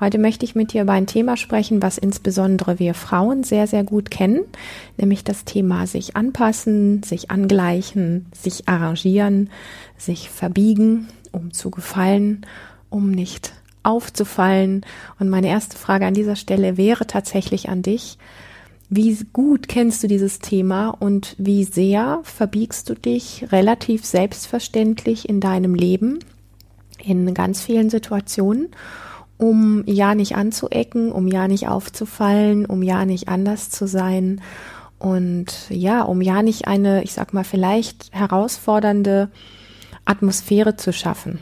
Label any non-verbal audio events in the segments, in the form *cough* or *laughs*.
Heute möchte ich mit dir über ein Thema sprechen, was insbesondere wir Frauen sehr, sehr gut kennen, nämlich das Thema sich anpassen, sich angleichen, sich arrangieren, sich verbiegen, um zu gefallen, um nicht aufzufallen. Und meine erste Frage an dieser Stelle wäre tatsächlich an dich. Wie gut kennst du dieses Thema und wie sehr verbiegst du dich relativ selbstverständlich in deinem Leben in ganz vielen Situationen? Um ja nicht anzuecken, um ja nicht aufzufallen, um ja nicht anders zu sein und ja, um ja nicht eine, ich sag mal, vielleicht herausfordernde Atmosphäre zu schaffen.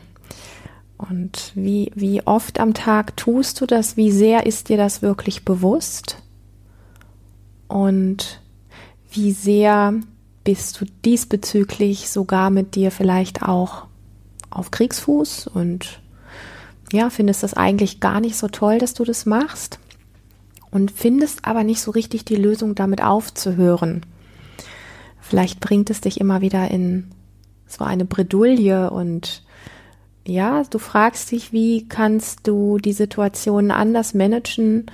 Und wie, wie oft am Tag tust du das? Wie sehr ist dir das wirklich bewusst? Und wie sehr bist du diesbezüglich sogar mit dir vielleicht auch auf Kriegsfuß und ja, findest das eigentlich gar nicht so toll, dass du das machst und findest aber nicht so richtig die Lösung, damit aufzuhören. Vielleicht bringt es dich immer wieder in so eine Bredouille und ja, du fragst dich, wie kannst du die Situation anders managen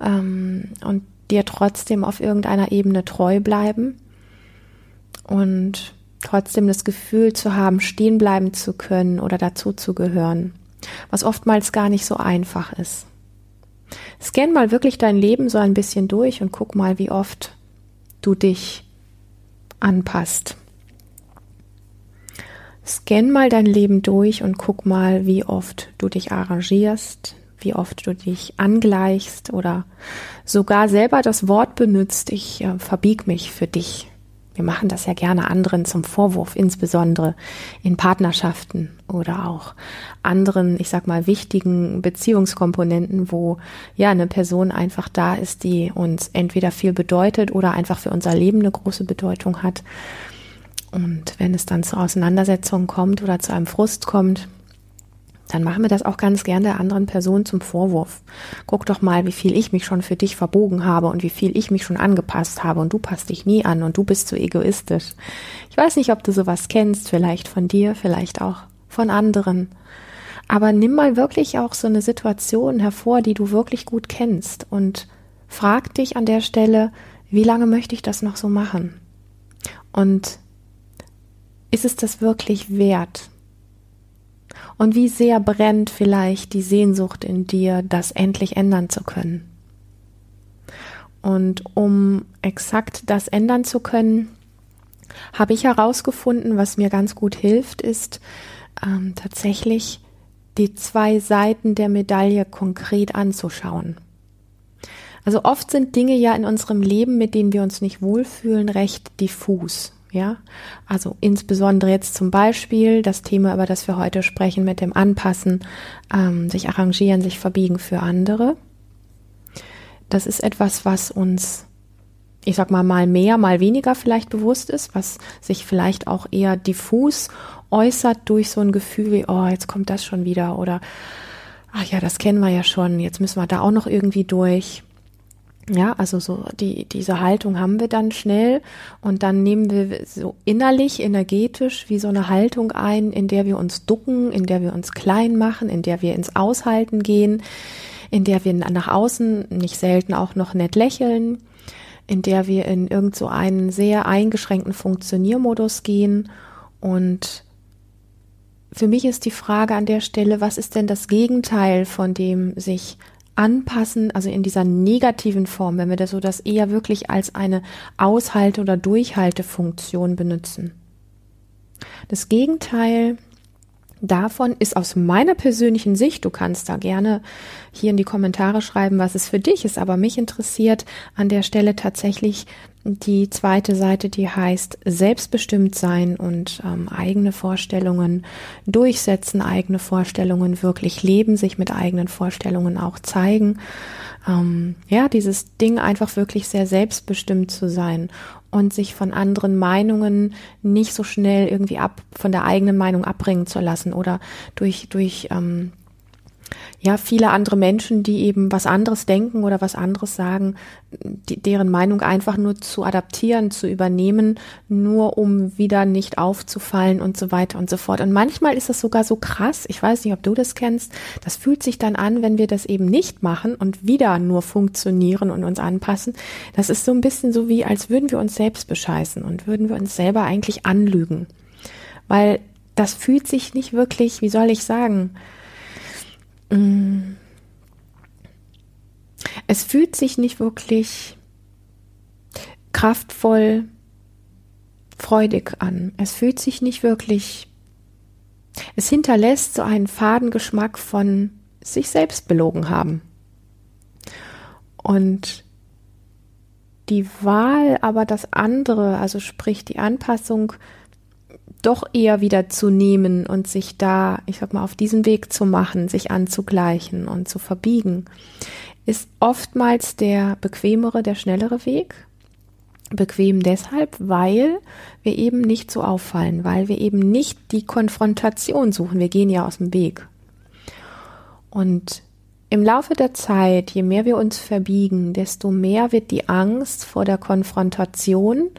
ähm, und dir trotzdem auf irgendeiner Ebene treu bleiben und trotzdem das Gefühl zu haben, stehen bleiben zu können oder dazu zu gehören was oftmals gar nicht so einfach ist. Scan mal wirklich dein Leben so ein bisschen durch und guck mal, wie oft du dich anpasst. Scan mal dein Leben durch und guck mal, wie oft du dich arrangierst, wie oft du dich angleichst oder sogar selber das Wort benutzt, ich äh, verbieg mich für dich. Wir machen das ja gerne anderen zum Vorwurf, insbesondere in Partnerschaften oder auch anderen, ich sag mal, wichtigen Beziehungskomponenten, wo ja eine Person einfach da ist, die uns entweder viel bedeutet oder einfach für unser Leben eine große Bedeutung hat. Und wenn es dann zu Auseinandersetzungen kommt oder zu einem Frust kommt, dann machen wir das auch ganz gern der anderen Person zum Vorwurf. Guck doch mal, wie viel ich mich schon für dich verbogen habe und wie viel ich mich schon angepasst habe und du passt dich nie an und du bist zu egoistisch. Ich weiß nicht, ob du sowas kennst, vielleicht von dir, vielleicht auch von anderen. Aber nimm mal wirklich auch so eine Situation hervor, die du wirklich gut kennst und frag dich an der Stelle, wie lange möchte ich das noch so machen? Und ist es das wirklich wert? Und wie sehr brennt vielleicht die Sehnsucht in dir, das endlich ändern zu können? Und um exakt das ändern zu können, habe ich herausgefunden, was mir ganz gut hilft, ist ähm, tatsächlich die zwei Seiten der Medaille konkret anzuschauen. Also oft sind Dinge ja in unserem Leben, mit denen wir uns nicht wohlfühlen, recht diffus. Ja, also insbesondere jetzt zum Beispiel das Thema, über das wir heute sprechen, mit dem Anpassen, ähm, sich arrangieren, sich verbiegen für andere. Das ist etwas, was uns, ich sag mal, mal mehr, mal weniger vielleicht bewusst ist, was sich vielleicht auch eher diffus äußert durch so ein Gefühl wie, oh, jetzt kommt das schon wieder oder, ach ja, das kennen wir ja schon, jetzt müssen wir da auch noch irgendwie durch. Ja, also so die, diese Haltung haben wir dann schnell und dann nehmen wir so innerlich, energetisch wie so eine Haltung ein, in der wir uns ducken, in der wir uns klein machen, in der wir ins Aushalten gehen, in der wir nach außen nicht selten auch noch nett lächeln, in der wir in irgend so einen sehr eingeschränkten Funktioniermodus gehen. Und für mich ist die Frage an der Stelle, was ist denn das Gegenteil von dem sich anpassen, also in dieser negativen Form, wenn wir das so das eher wirklich als eine Aushalte- oder Durchhaltefunktion benutzen. Das Gegenteil davon ist aus meiner persönlichen Sicht, du kannst da gerne hier in die Kommentare schreiben, was es für dich ist, aber mich interessiert an der Stelle tatsächlich die zweite Seite, die heißt selbstbestimmt sein und ähm, eigene Vorstellungen durchsetzen, eigene Vorstellungen wirklich leben, sich mit eigenen Vorstellungen auch zeigen. Ähm, ja, dieses Ding einfach wirklich sehr selbstbestimmt zu sein und sich von anderen Meinungen nicht so schnell irgendwie ab von der eigenen Meinung abbringen zu lassen oder durch durch ähm, ja, viele andere Menschen, die eben was anderes denken oder was anderes sagen, die, deren Meinung einfach nur zu adaptieren, zu übernehmen, nur um wieder nicht aufzufallen und so weiter und so fort. Und manchmal ist das sogar so krass, ich weiß nicht, ob du das kennst, das fühlt sich dann an, wenn wir das eben nicht machen und wieder nur funktionieren und uns anpassen. Das ist so ein bisschen so wie, als würden wir uns selbst bescheißen und würden wir uns selber eigentlich anlügen. Weil das fühlt sich nicht wirklich, wie soll ich sagen. Es fühlt sich nicht wirklich kraftvoll, freudig an. Es fühlt sich nicht wirklich, es hinterlässt so einen faden Geschmack von sich selbst belogen haben. Und die Wahl, aber das andere, also sprich die Anpassung doch eher wieder zu nehmen und sich da, ich sag mal, auf diesen Weg zu machen, sich anzugleichen und zu verbiegen, ist oftmals der bequemere, der schnellere Weg. Bequem deshalb, weil wir eben nicht so auffallen, weil wir eben nicht die Konfrontation suchen. Wir gehen ja aus dem Weg. Und im Laufe der Zeit, je mehr wir uns verbiegen, desto mehr wird die Angst vor der Konfrontation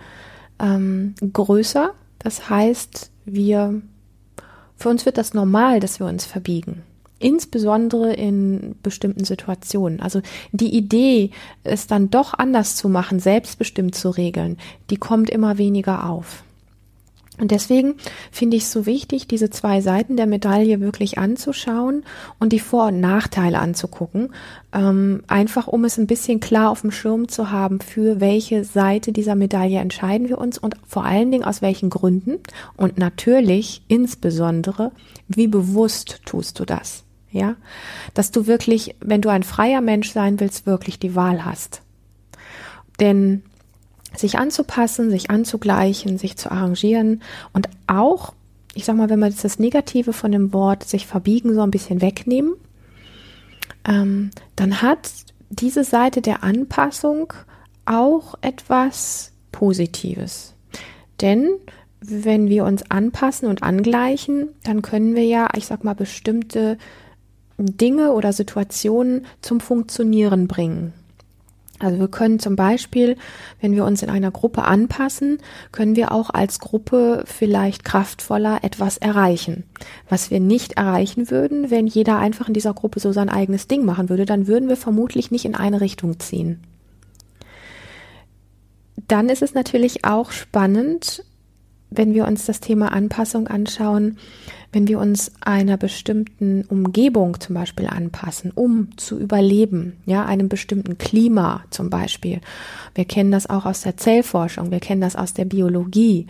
ähm, größer das heißt, wir, für uns wird das normal, dass wir uns verbiegen. Insbesondere in bestimmten Situationen. Also die Idee, es dann doch anders zu machen, selbstbestimmt zu regeln, die kommt immer weniger auf. Und deswegen finde ich es so wichtig, diese zwei Seiten der Medaille wirklich anzuschauen und die Vor- und Nachteile anzugucken, ähm, einfach um es ein bisschen klar auf dem Schirm zu haben, für welche Seite dieser Medaille entscheiden wir uns und vor allen Dingen aus welchen Gründen. Und natürlich insbesondere, wie bewusst tust du das, ja, dass du wirklich, wenn du ein freier Mensch sein willst, wirklich die Wahl hast. Denn sich anzupassen, sich anzugleichen, sich zu arrangieren und auch, ich sag mal, wenn wir jetzt das Negative von dem Wort sich verbiegen so ein bisschen wegnehmen, ähm, dann hat diese Seite der Anpassung auch etwas Positives. Denn wenn wir uns anpassen und angleichen, dann können wir ja, ich sag mal, bestimmte Dinge oder Situationen zum Funktionieren bringen. Also wir können zum Beispiel, wenn wir uns in einer Gruppe anpassen, können wir auch als Gruppe vielleicht kraftvoller etwas erreichen. Was wir nicht erreichen würden, wenn jeder einfach in dieser Gruppe so sein eigenes Ding machen würde, dann würden wir vermutlich nicht in eine Richtung ziehen. Dann ist es natürlich auch spannend, wenn wir uns das Thema Anpassung anschauen, wenn wir uns einer bestimmten Umgebung zum Beispiel anpassen, um zu überleben, ja, einem bestimmten Klima zum Beispiel. Wir kennen das auch aus der Zellforschung, wir kennen das aus der Biologie,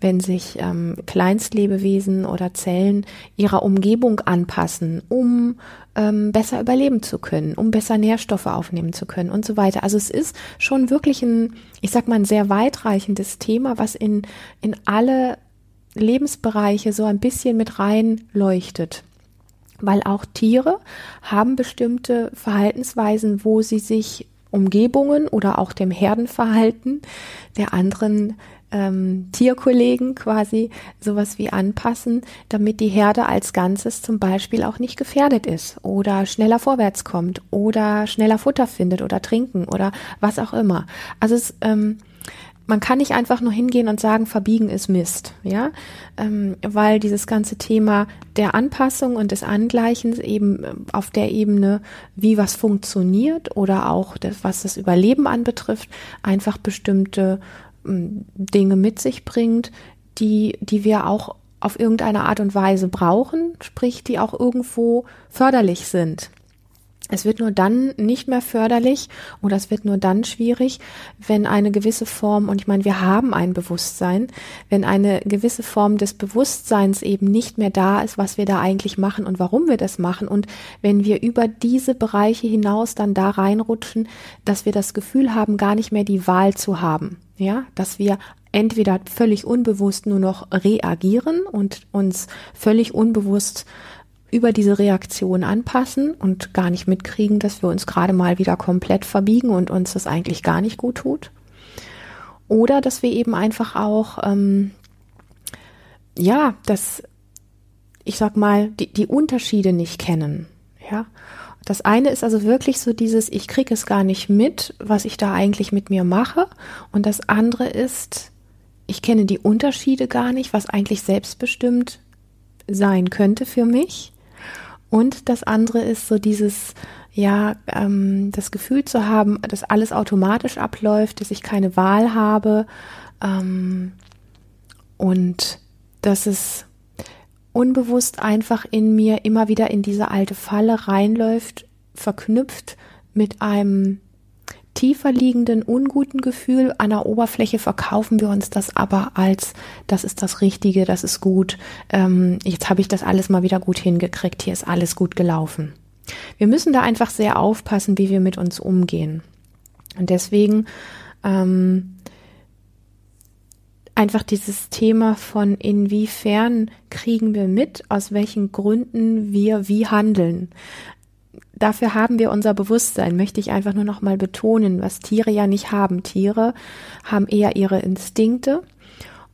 wenn sich ähm, Kleinstlebewesen oder Zellen ihrer Umgebung anpassen, um ähm, besser überleben zu können, um besser Nährstoffe aufnehmen zu können und so weiter. Also es ist schon wirklich ein, ich sag mal, ein sehr weitreichendes Thema, was in, in alle Lebensbereiche so ein bisschen mit reinleuchtet. Weil auch Tiere haben bestimmte Verhaltensweisen, wo sie sich Umgebungen oder auch dem Herdenverhalten der anderen ähm, Tierkollegen quasi sowas wie anpassen, damit die Herde als Ganzes zum Beispiel auch nicht gefährdet ist oder schneller vorwärts kommt oder schneller Futter findet oder trinken oder was auch immer. Also es ähm, man kann nicht einfach nur hingehen und sagen, verbiegen ist Mist, ja, ähm, weil dieses ganze Thema der Anpassung und des Angleichens eben ähm, auf der Ebene, wie was funktioniert oder auch das, was das Überleben anbetrifft, einfach bestimmte ähm, Dinge mit sich bringt, die, die wir auch auf irgendeine Art und Weise brauchen, sprich, die auch irgendwo förderlich sind. Es wird nur dann nicht mehr förderlich oder es wird nur dann schwierig, wenn eine gewisse Form, und ich meine, wir haben ein Bewusstsein, wenn eine gewisse Form des Bewusstseins eben nicht mehr da ist, was wir da eigentlich machen und warum wir das machen und wenn wir über diese Bereiche hinaus dann da reinrutschen, dass wir das Gefühl haben, gar nicht mehr die Wahl zu haben. ja, dass wir entweder völlig unbewusst nur noch reagieren und uns völlig unbewusst über diese Reaktion anpassen und gar nicht mitkriegen, dass wir uns gerade mal wieder komplett verbiegen und uns das eigentlich gar nicht gut tut. Oder dass wir eben einfach auch, ähm, ja, dass, ich sag mal, die, die Unterschiede nicht kennen. Ja, das eine ist also wirklich so dieses, ich kriege es gar nicht mit, was ich da eigentlich mit mir mache. Und das andere ist, ich kenne die Unterschiede gar nicht, was eigentlich selbstbestimmt sein könnte für mich. Und das andere ist so dieses, ja, ähm, das Gefühl zu haben, dass alles automatisch abläuft, dass ich keine Wahl habe. Ähm, und dass es unbewusst einfach in mir immer wieder in diese alte Falle reinläuft, verknüpft mit einem tiefer liegenden unguten Gefühl. An der Oberfläche verkaufen wir uns das aber als, das ist das Richtige, das ist gut, ähm, jetzt habe ich das alles mal wieder gut hingekriegt, hier ist alles gut gelaufen. Wir müssen da einfach sehr aufpassen, wie wir mit uns umgehen. Und deswegen ähm, einfach dieses Thema von inwiefern kriegen wir mit, aus welchen Gründen wir wie handeln. Dafür haben wir unser Bewusstsein, möchte ich einfach nur noch mal betonen, was Tiere ja nicht haben. Tiere haben eher ihre Instinkte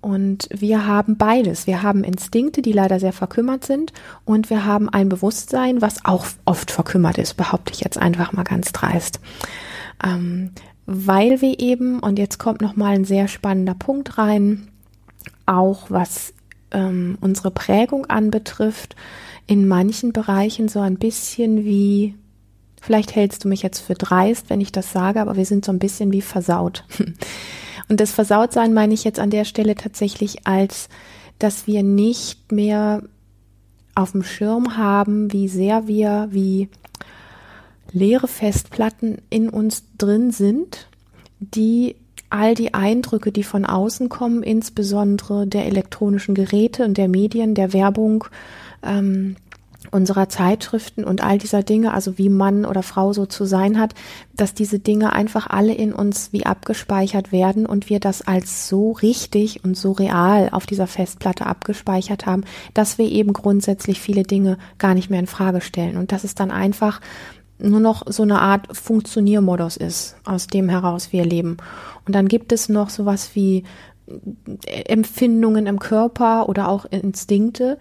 und wir haben beides. Wir haben Instinkte, die leider sehr verkümmert sind und wir haben ein Bewusstsein, was auch oft verkümmert ist, behaupte ich jetzt einfach mal ganz dreist. Ähm, weil wir eben, und jetzt kommt nochmal ein sehr spannender Punkt rein, auch was ähm, unsere Prägung anbetrifft, in manchen Bereichen so ein bisschen wie, vielleicht hältst du mich jetzt für dreist, wenn ich das sage, aber wir sind so ein bisschen wie versaut. *laughs* Und das Versautsein meine ich jetzt an der Stelle tatsächlich als, dass wir nicht mehr auf dem Schirm haben, wie sehr wir, wie leere Festplatten in uns drin sind, die all die Eindrücke, die von außen kommen, insbesondere der elektronischen Geräte und der Medien, der Werbung, ähm, unserer Zeitschriften und all dieser Dinge, also wie Mann oder Frau so zu sein hat, dass diese Dinge einfach alle in uns wie abgespeichert werden und wir das als so richtig und so real auf dieser Festplatte abgespeichert haben, dass wir eben grundsätzlich viele Dinge gar nicht mehr in Frage stellen. Und dass es dann einfach nur noch so eine Art Funktioniermodus ist, aus dem heraus wir leben. Und dann gibt es noch sowas wie Empfindungen im Körper oder auch Instinkte.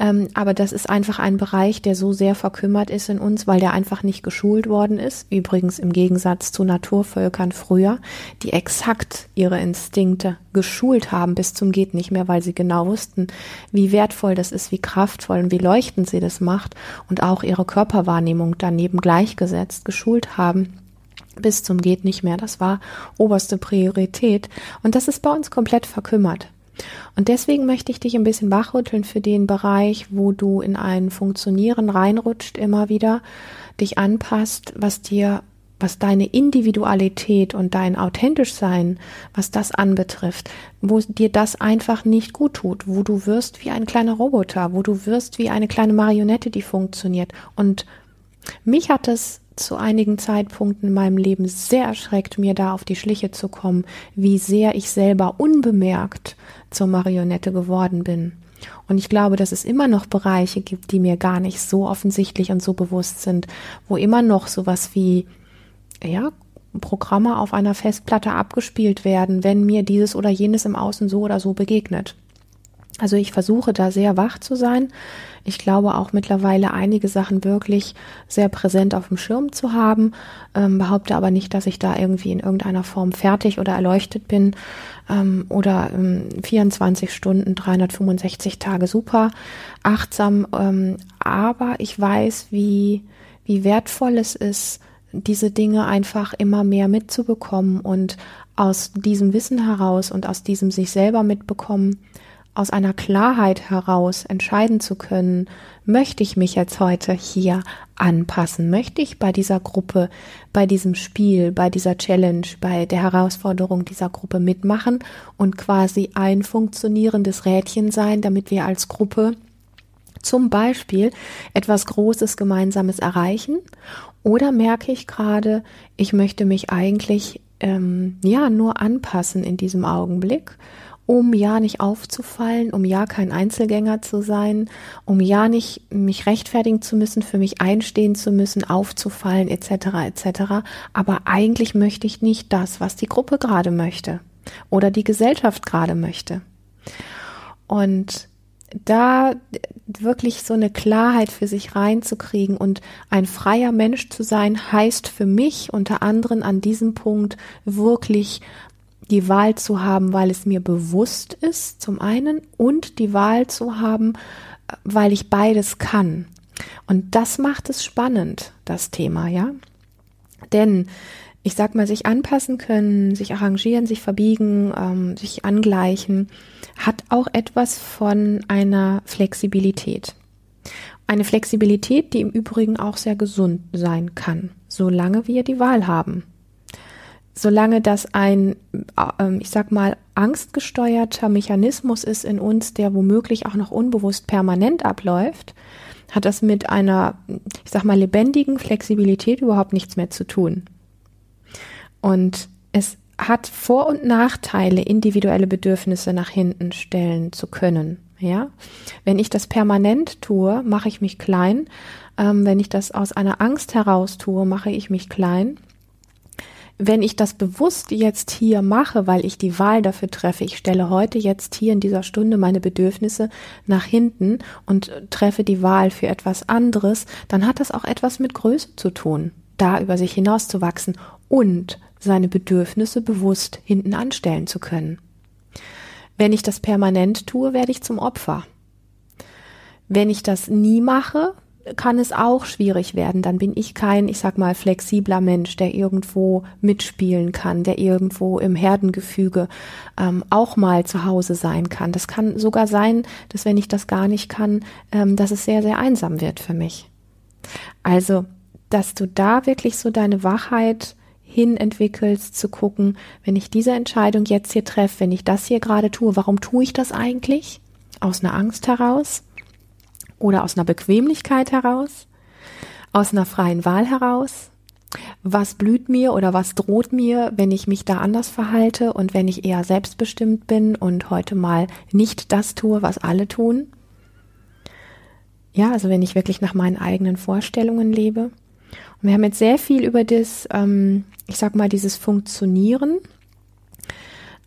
Ähm, aber das ist einfach ein Bereich, der so sehr verkümmert ist in uns, weil der einfach nicht geschult worden ist. Übrigens im Gegensatz zu Naturvölkern früher, die exakt ihre Instinkte geschult haben bis zum geht nicht mehr, weil sie genau wussten, wie wertvoll das ist, wie kraftvoll und wie leuchtend sie das macht und auch ihre Körperwahrnehmung daneben gleichgesetzt geschult haben bis zum geht nicht mehr. Das war oberste Priorität. Und das ist bei uns komplett verkümmert. Und deswegen möchte ich dich ein bisschen wachrütteln für den Bereich, wo du in ein Funktionieren reinrutscht, immer wieder dich anpasst, was dir, was deine Individualität und dein authentisch sein, was das anbetrifft, wo dir das einfach nicht gut tut, wo du wirst wie ein kleiner Roboter, wo du wirst wie eine kleine Marionette, die funktioniert. Und mich hat es zu einigen Zeitpunkten in meinem Leben sehr erschreckt, mir da auf die Schliche zu kommen, wie sehr ich selber unbemerkt zur Marionette geworden bin. Und ich glaube, dass es immer noch Bereiche gibt, die mir gar nicht so offensichtlich und so bewusst sind, wo immer noch sowas wie, ja, Programme auf einer Festplatte abgespielt werden, wenn mir dieses oder jenes im Außen so oder so begegnet. Also ich versuche da sehr wach zu sein. Ich glaube auch mittlerweile einige Sachen wirklich sehr präsent auf dem Schirm zu haben, ähm, behaupte aber nicht, dass ich da irgendwie in irgendeiner Form fertig oder erleuchtet bin ähm, oder ähm, 24 Stunden, 365 Tage super achtsam. Ähm, aber ich weiß, wie, wie wertvoll es ist, diese Dinge einfach immer mehr mitzubekommen und aus diesem Wissen heraus und aus diesem sich selber mitbekommen, aus einer Klarheit heraus entscheiden zu können, möchte ich mich jetzt heute hier anpassen, möchte ich bei dieser Gruppe, bei diesem Spiel, bei dieser Challenge, bei der Herausforderung dieser Gruppe mitmachen und quasi ein funktionierendes Rädchen sein, damit wir als Gruppe zum Beispiel etwas Großes Gemeinsames erreichen? Oder merke ich gerade, ich möchte mich eigentlich ähm, ja nur anpassen in diesem Augenblick, um ja nicht aufzufallen, um ja kein Einzelgänger zu sein, um ja nicht mich rechtfertigen zu müssen, für mich einstehen zu müssen, aufzufallen etc. etc. Aber eigentlich möchte ich nicht das, was die Gruppe gerade möchte oder die Gesellschaft gerade möchte. Und da wirklich so eine Klarheit für sich reinzukriegen und ein freier Mensch zu sein, heißt für mich unter anderem an diesem Punkt wirklich die Wahl zu haben, weil es mir bewusst ist, zum einen, und die Wahl zu haben, weil ich beides kann. Und das macht es spannend, das Thema, ja. Denn ich sag mal, sich anpassen können, sich arrangieren, sich verbiegen, ähm, sich angleichen, hat auch etwas von einer Flexibilität. Eine Flexibilität, die im Übrigen auch sehr gesund sein kann, solange wir die Wahl haben. Solange das ein, äh, ich sag mal, angstgesteuerter Mechanismus ist in uns, der womöglich auch noch unbewusst permanent abläuft, hat das mit einer, ich sag mal, lebendigen Flexibilität überhaupt nichts mehr zu tun. Und es hat Vor- und Nachteile, individuelle Bedürfnisse nach hinten stellen zu können. Ja, wenn ich das permanent tue, mache ich mich klein. Ähm, wenn ich das aus einer Angst heraus tue, mache ich mich klein. Wenn ich das bewusst jetzt hier mache, weil ich die Wahl dafür treffe, ich stelle heute jetzt hier in dieser Stunde meine Bedürfnisse nach hinten und treffe die Wahl für etwas anderes, dann hat das auch etwas mit Größe zu tun, da über sich hinauszuwachsen und seine Bedürfnisse bewusst hinten anstellen zu können. Wenn ich das permanent tue, werde ich zum Opfer. Wenn ich das nie mache, kann es auch schwierig werden. Dann bin ich kein, ich sag mal, flexibler Mensch, der irgendwo mitspielen kann, der irgendwo im Herdengefüge ähm, auch mal zu Hause sein kann. Das kann sogar sein, dass wenn ich das gar nicht kann, ähm, dass es sehr, sehr einsam wird für mich. Also, dass du da wirklich so deine Wachheit hin entwickelst, zu gucken, wenn ich diese Entscheidung jetzt hier treffe, wenn ich das hier gerade tue, warum tue ich das eigentlich? Aus einer Angst heraus oder aus einer Bequemlichkeit heraus? Aus einer freien Wahl heraus? Was blüht mir oder was droht mir, wenn ich mich da anders verhalte und wenn ich eher selbstbestimmt bin und heute mal nicht das tue, was alle tun? Ja, also wenn ich wirklich nach meinen eigenen Vorstellungen lebe. Und wir haben jetzt sehr viel über das, ähm, ich sag mal, dieses Funktionieren.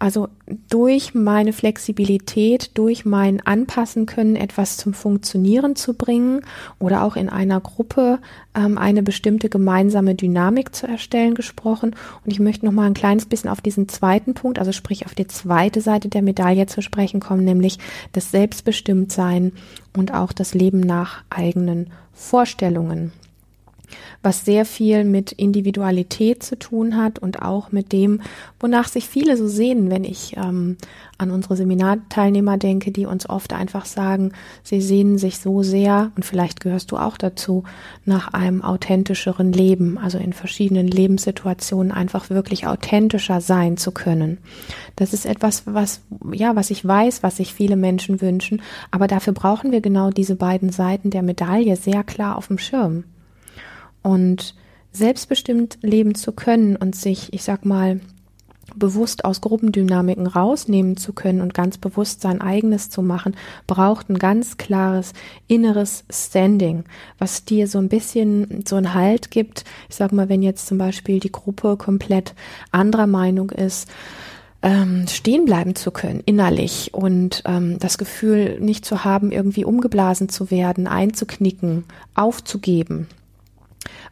Also durch meine Flexibilität, durch mein Anpassen können, etwas zum Funktionieren zu bringen oder auch in einer Gruppe ähm, eine bestimmte gemeinsame Dynamik zu erstellen gesprochen. Und ich möchte noch mal ein kleines bisschen auf diesen zweiten Punkt, also sprich auf die zweite Seite der Medaille zu sprechen kommen, nämlich das Selbstbestimmtsein und auch das Leben nach eigenen Vorstellungen was sehr viel mit Individualität zu tun hat und auch mit dem, wonach sich viele so sehen, wenn ich ähm, an unsere Seminarteilnehmer denke, die uns oft einfach sagen, sie sehnen sich so sehr, und vielleicht gehörst du auch dazu, nach einem authentischeren Leben, also in verschiedenen Lebenssituationen einfach wirklich authentischer sein zu können. Das ist etwas, was, ja, was ich weiß, was sich viele Menschen wünschen, aber dafür brauchen wir genau diese beiden Seiten der Medaille sehr klar auf dem Schirm und selbstbestimmt leben zu können und sich, ich sag mal, bewusst aus Gruppendynamiken rausnehmen zu können und ganz bewusst sein eigenes zu machen, braucht ein ganz klares inneres Standing, was dir so ein bisschen so einen Halt gibt. Ich sag mal, wenn jetzt zum Beispiel die Gruppe komplett anderer Meinung ist, ähm, stehen bleiben zu können innerlich und ähm, das Gefühl nicht zu haben, irgendwie umgeblasen zu werden, einzuknicken, aufzugeben.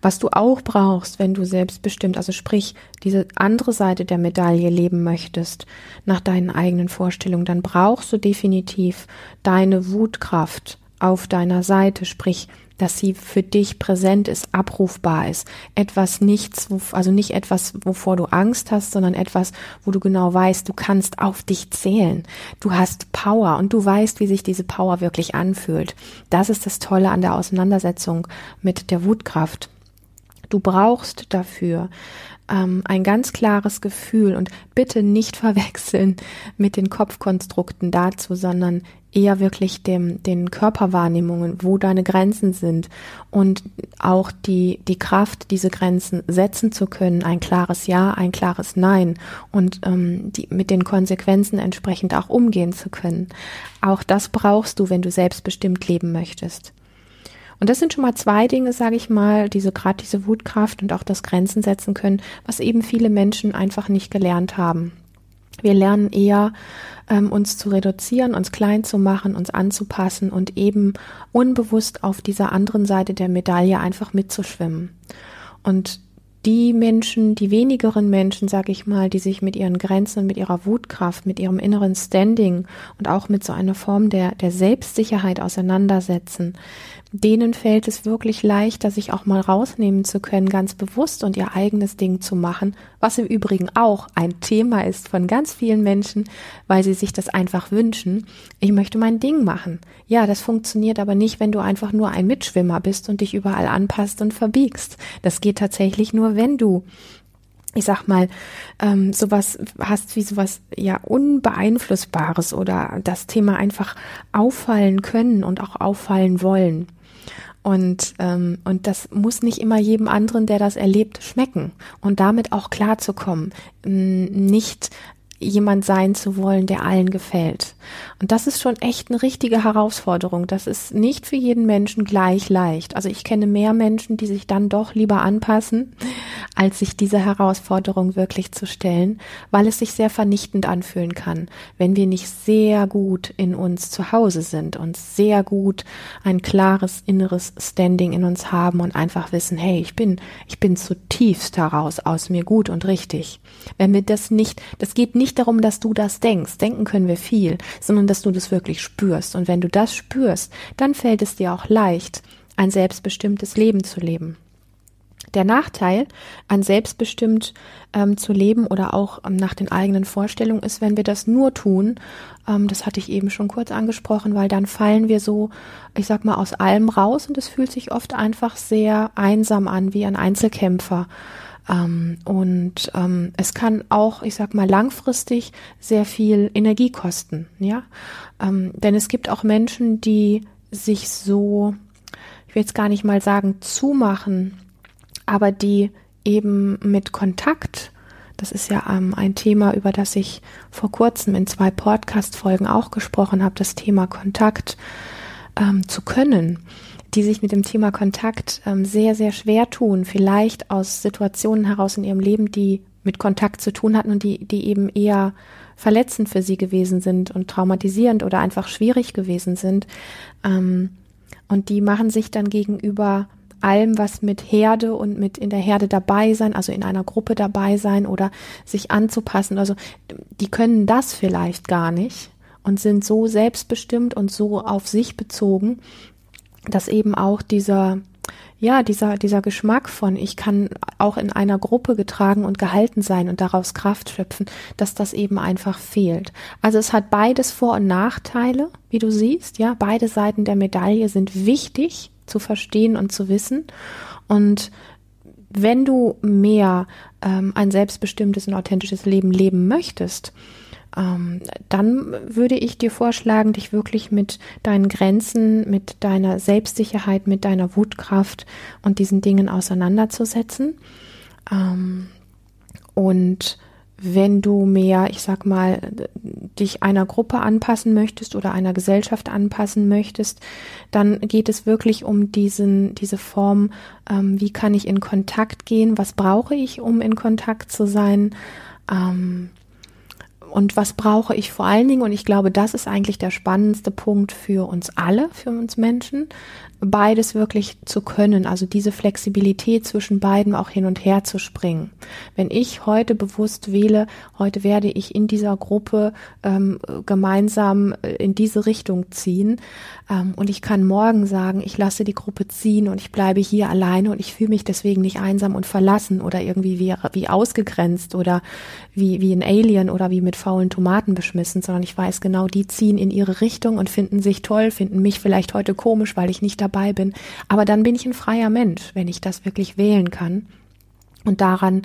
Was du auch brauchst, wenn du selbstbestimmt, also sprich, diese andere Seite der Medaille leben möchtest, nach deinen eigenen Vorstellungen, dann brauchst du definitiv deine Wutkraft auf deiner Seite, sprich, dass sie für dich präsent ist, abrufbar ist. Etwas nichts, also nicht etwas, wovor du Angst hast, sondern etwas, wo du genau weißt, du kannst auf dich zählen. Du hast Power und du weißt, wie sich diese Power wirklich anfühlt. Das ist das Tolle an der Auseinandersetzung mit der Wutkraft. Du brauchst dafür ähm, ein ganz klares Gefühl und bitte nicht *laughs* verwechseln mit den Kopfkonstrukten dazu, sondern eher wirklich dem, den Körperwahrnehmungen, wo deine Grenzen sind und auch die, die Kraft, diese Grenzen setzen zu können, ein klares Ja, ein klares Nein und ähm, die, mit den Konsequenzen entsprechend auch umgehen zu können. Auch das brauchst du, wenn du selbstbestimmt leben möchtest. Und das sind schon mal zwei Dinge, sage ich mal, diese gerade diese Wutkraft und auch das Grenzen setzen können, was eben viele Menschen einfach nicht gelernt haben. Wir lernen eher, ähm, uns zu reduzieren, uns klein zu machen, uns anzupassen und eben unbewusst auf dieser anderen Seite der Medaille einfach mitzuschwimmen. Und die Menschen, die wenigeren Menschen, sag ich mal, die sich mit ihren Grenzen, mit ihrer Wutkraft, mit ihrem inneren Standing und auch mit so einer Form der, der Selbstsicherheit auseinandersetzen, denen fällt es wirklich leichter, sich auch mal rausnehmen zu können, ganz bewusst und ihr eigenes Ding zu machen, was im Übrigen auch ein Thema ist von ganz vielen Menschen, weil sie sich das einfach wünschen. Ich möchte mein Ding machen. Ja, das funktioniert aber nicht, wenn du einfach nur ein Mitschwimmer bist und dich überall anpasst und verbiegst. Das geht tatsächlich nur, wenn du ich sag mal, ähm, sowas hast wie sowas ja unbeeinflussbares oder das Thema einfach auffallen können und auch auffallen wollen. Und, ähm, und das muss nicht immer jedem anderen, der das erlebt, schmecken. Und damit auch klarzukommen. Nicht jemand sein zu wollen, der allen gefällt. Und das ist schon echt eine richtige Herausforderung. Das ist nicht für jeden Menschen gleich leicht. Also ich kenne mehr Menschen, die sich dann doch lieber anpassen, als sich diese Herausforderung wirklich zu stellen, weil es sich sehr vernichtend anfühlen kann, wenn wir nicht sehr gut in uns zu Hause sind und sehr gut ein klares inneres Standing in uns haben und einfach wissen, hey, ich bin, ich bin zutiefst heraus aus mir gut und richtig. Wenn wir das nicht, das geht nicht nicht darum, dass du das denkst. Denken können wir viel, sondern dass du das wirklich spürst. Und wenn du das spürst, dann fällt es dir auch leicht, ein selbstbestimmtes Leben zu leben. Der Nachteil an selbstbestimmt ähm, zu leben oder auch ähm, nach den eigenen Vorstellungen ist, wenn wir das nur tun, ähm, das hatte ich eben schon kurz angesprochen, weil dann fallen wir so, ich sag mal, aus allem raus und es fühlt sich oft einfach sehr einsam an, wie ein Einzelkämpfer. Ähm, und ähm, es kann auch, ich sag mal, langfristig sehr viel Energie kosten, ja. Ähm, denn es gibt auch Menschen, die sich so, ich will jetzt gar nicht mal sagen, zumachen, aber die eben mit Kontakt, das ist ja ähm, ein Thema, über das ich vor kurzem in zwei Podcast-Folgen auch gesprochen habe, das Thema Kontakt ähm, zu können die sich mit dem Thema Kontakt ähm, sehr, sehr schwer tun, vielleicht aus Situationen heraus in ihrem Leben, die mit Kontakt zu tun hatten und die, die eben eher verletzend für sie gewesen sind und traumatisierend oder einfach schwierig gewesen sind. Ähm, und die machen sich dann gegenüber allem, was mit Herde und mit in der Herde dabei sein, also in einer Gruppe dabei sein oder sich anzupassen, also die können das vielleicht gar nicht und sind so selbstbestimmt und so auf sich bezogen, dass eben auch dieser, ja, dieser, dieser Geschmack von, ich kann auch in einer Gruppe getragen und gehalten sein und daraus Kraft schöpfen, dass das eben einfach fehlt. Also es hat beides Vor- und Nachteile, wie du siehst, ja, beide Seiten der Medaille sind wichtig zu verstehen und zu wissen. Und wenn du mehr ähm, ein selbstbestimmtes und authentisches Leben leben möchtest, ähm, dann würde ich dir vorschlagen, dich wirklich mit deinen Grenzen, mit deiner Selbstsicherheit, mit deiner Wutkraft und diesen Dingen auseinanderzusetzen. Ähm, und wenn du mehr, ich sag mal, dich einer Gruppe anpassen möchtest oder einer Gesellschaft anpassen möchtest, dann geht es wirklich um diesen, diese Form, ähm, wie kann ich in Kontakt gehen, was brauche ich, um in Kontakt zu sein, ähm, und was brauche ich vor allen Dingen? Und ich glaube, das ist eigentlich der spannendste Punkt für uns alle, für uns Menschen, beides wirklich zu können, also diese Flexibilität zwischen beiden auch hin und her zu springen. Wenn ich heute bewusst wähle, heute werde ich in dieser Gruppe ähm, gemeinsam äh, in diese Richtung ziehen ähm, und ich kann morgen sagen, ich lasse die Gruppe ziehen und ich bleibe hier alleine und ich fühle mich deswegen nicht einsam und verlassen oder irgendwie wie, wie ausgegrenzt oder wie, wie ein Alien oder wie mit faulen Tomaten beschmissen, sondern ich weiß genau, die ziehen in ihre Richtung und finden sich toll, finden mich vielleicht heute komisch, weil ich nicht dabei bin. Aber dann bin ich ein freier Mensch, wenn ich das wirklich wählen kann. und daran,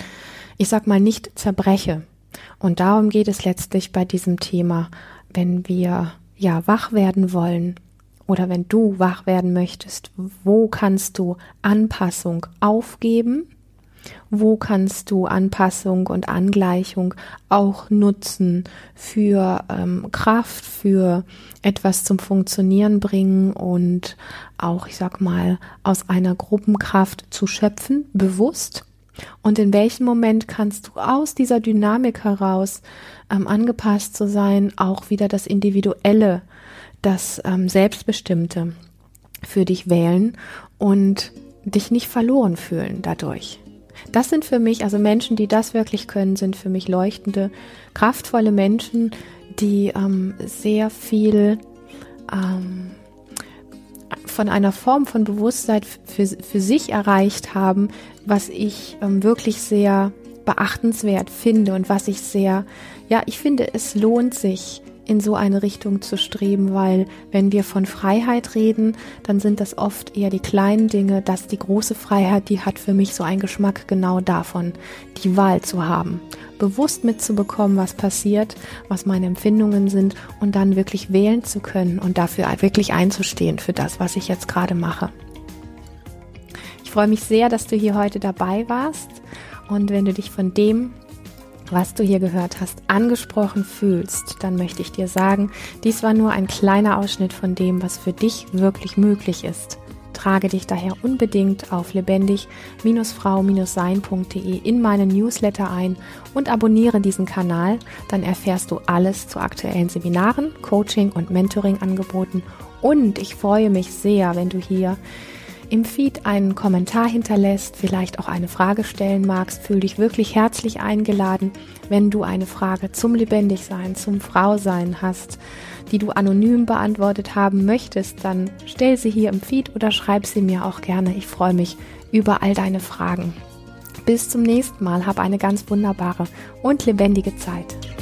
ich sag mal, nicht zerbreche. Und darum geht es letztlich bei diesem Thema, wenn wir ja wach werden wollen oder wenn du wach werden möchtest, wo kannst du Anpassung aufgeben? Wo kannst du Anpassung und Angleichung auch nutzen für ähm, Kraft, für etwas zum Funktionieren bringen und auch, ich sag mal, aus einer Gruppenkraft zu schöpfen, bewusst? Und in welchem Moment kannst du aus dieser Dynamik heraus ähm, angepasst zu sein, auch wieder das Individuelle das ähm, Selbstbestimmte für dich wählen und dich nicht verloren fühlen dadurch. Das sind für mich, also Menschen, die das wirklich können, sind für mich leuchtende, kraftvolle Menschen, die ähm, sehr viel ähm, von einer Form von Bewusstsein für, für sich erreicht haben, was ich ähm, wirklich sehr beachtenswert finde und was ich sehr, ja, ich finde, es lohnt sich, in so eine Richtung zu streben, weil wenn wir von Freiheit reden, dann sind das oft eher die kleinen Dinge, dass die große Freiheit, die hat für mich so einen Geschmack genau davon, die Wahl zu haben, bewusst mitzubekommen, was passiert, was meine Empfindungen sind und dann wirklich wählen zu können und dafür wirklich einzustehen für das, was ich jetzt gerade mache. Ich freue mich sehr, dass du hier heute dabei warst und wenn du dich von dem was du hier gehört hast, angesprochen fühlst, dann möchte ich dir sagen, dies war nur ein kleiner Ausschnitt von dem, was für dich wirklich möglich ist. Trage dich daher unbedingt auf lebendig-frau-sein.de in meinen Newsletter ein und abonniere diesen Kanal, dann erfährst du alles zu aktuellen Seminaren, Coaching und Mentoring-Angeboten und ich freue mich sehr, wenn du hier im Feed einen Kommentar hinterlässt, vielleicht auch eine Frage stellen magst, fühl dich wirklich herzlich eingeladen. Wenn du eine Frage zum Lebendigsein, zum Frausein hast, die du anonym beantwortet haben möchtest, dann stell sie hier im Feed oder schreib sie mir auch gerne. Ich freue mich über all deine Fragen. Bis zum nächsten Mal, hab eine ganz wunderbare und lebendige Zeit.